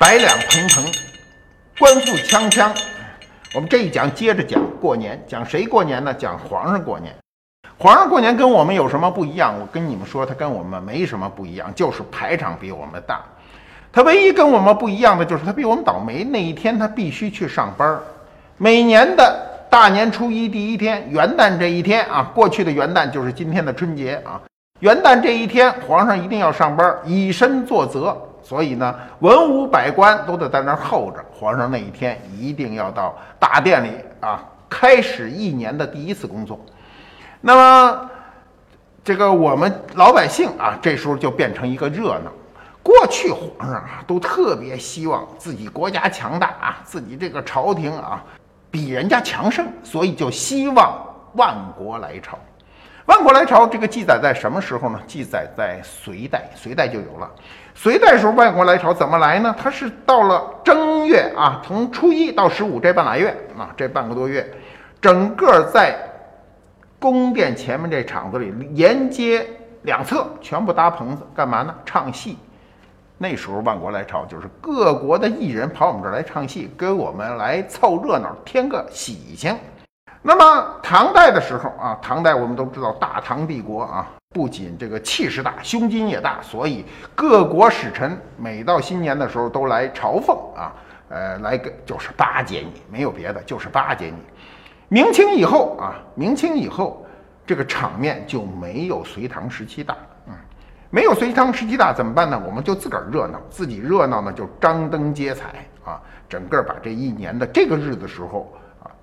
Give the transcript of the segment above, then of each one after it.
百两蓬蓬，官复锵锵。我们这一讲接着讲过年，讲谁过年呢？讲皇上过年。皇上过年跟我们有什么不一样？我跟你们说，他跟我们没什么不一样，就是排场比我们大。他唯一跟我们不一样的就是他比我们倒霉，那一天他必须去上班。每年的大年初一第一天，元旦这一天啊，过去的元旦就是今天的春节啊。元旦这一天，皇上一定要上班，以身作则。所以呢，文武百官都得在那儿候着。皇上那一天一定要到大殿里啊，开始一年的第一次工作。那么，这个我们老百姓啊，这时候就变成一个热闹。过去皇上啊，都特别希望自己国家强大啊，自己这个朝廷啊，比人家强盛，所以就希望万国来朝。万国来朝这个记载在什么时候呢？记载在隋代，隋代就有了。隋代时候万国来朝怎么来呢？它是到了正月啊，从初一到十五这半拉月啊，这半个多月，整个在宫殿前面这场子里，沿街两侧全部搭棚子，干嘛呢？唱戏。那时候万国来朝就是各国的艺人跑我们这儿来唱戏，给我们来凑热闹，添个喜庆。那么唐代的时候啊，唐代我们都知道大唐帝国啊，不仅这个气势大，胸襟也大，所以各国使臣每到新年的时候都来朝奉啊，呃，来个就是巴结你，没有别的，就是巴结你。明清以后啊，明清以后这个场面就没有隋唐时期大，嗯，没有隋唐时期大怎么办呢？我们就自个儿热闹，自己热闹呢就张灯结彩啊，整个把这一年的这个日子时候。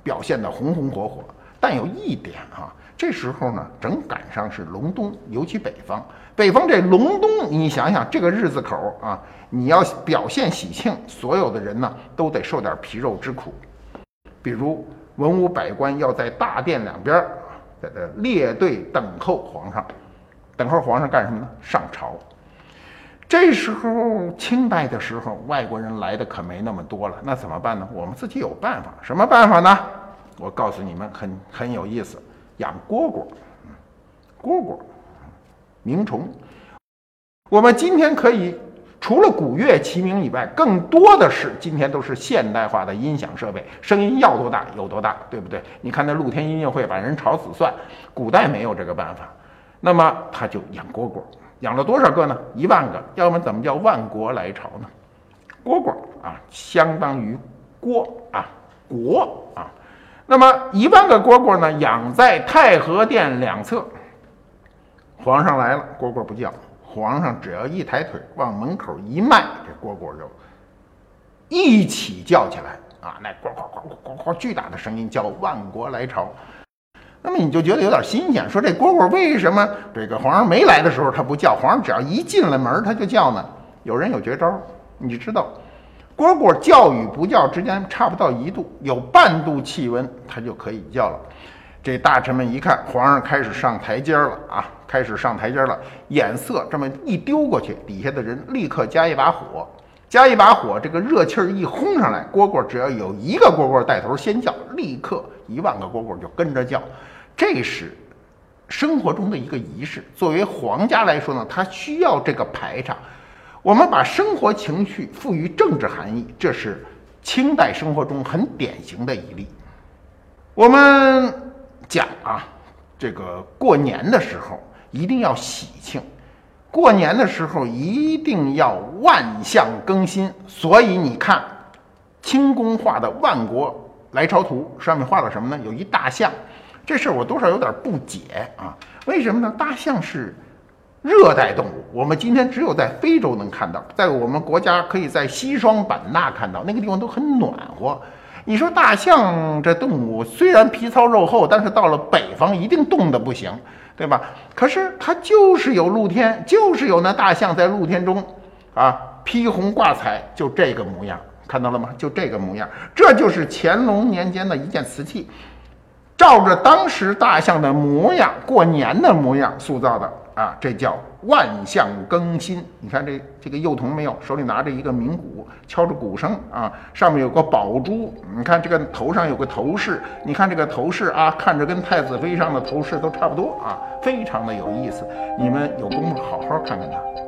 表现得红红火火，但有一点啊，这时候呢，正赶上是隆冬，尤其北方，北方这隆冬，你想想这个日子口啊，你要表现喜庆，所有的人呢都得受点皮肉之苦，比如文武百官要在大殿两边在这列队等候皇上，等候皇上干什么呢？上朝。这时候清代的时候，外国人来的可没那么多了，那怎么办呢？我们自己有办法，什么办法呢？我告诉你们，很很有意思，养蝈蝈，蝈蝈，鸣虫。我们今天可以除了鼓乐齐鸣以外，更多的是今天都是现代化的音响设备，声音要多大有多大，对不对？你看那露天音乐会把人吵死算，古代没有这个办法，那么他就养蝈蝈。养了多少个呢？一万个，要么怎么叫万国来朝呢？蝈蝈啊，相当于蝈啊，国啊。那么一万个蝈蝈呢，养在太和殿两侧。皇上来了，蝈蝈不叫。皇上只要一抬腿往门口一迈，这蝈蝈就一起叫起来啊！那呱呱呱呱呱呱，巨大的声音叫万国来朝。那么你就觉得有点新鲜，说这蝈蝈为什么这个皇上没来的时候它不叫，皇上只要一进了门它就叫呢？有人有绝招，你知道，蝈蝈叫与不叫之间差不到一度，有半度气温它就可以叫了。这大臣们一看皇上开始上台阶了啊，开始上台阶了，眼色这么一丢过去，底下的人立刻加一把火，加一把火，这个热气儿一轰上来，蝈蝈只要有一个蝈蝈带头先叫，立刻一万个蝈蝈就跟着叫。这是生活中的一个仪式。作为皇家来说呢，他需要这个排场。我们把生活情绪赋予政治含义，这是清代生活中很典型的一例。我们讲啊，这个过年的时候一定要喜庆，过年的时候一定要万象更新。所以你看，清宫画的《万国来朝图》上面画了什么呢？有一大象。这事儿我多少有点不解啊？为什么呢？大象是热带动物，我们今天只有在非洲能看到，在我们国家可以在西双版纳看到，那个地方都很暖和。你说大象这动物虽然皮糙肉厚，但是到了北方一定冻得不行，对吧？可是它就是有露天，就是有那大象在露天中啊披红挂彩，就这个模样，看到了吗？就这个模样，这就是乾隆年间的一件瓷器。照着当时大象的模样，过年的模样塑造的啊，这叫万象更新。你看这这个幼童没有，手里拿着一个鸣鼓，敲着鼓声啊，上面有个宝珠。你看这个头上有个头饰，你看这个头饰啊，看着跟太子妃上的头饰都差不多啊，非常的有意思。你们有功夫好好看看它。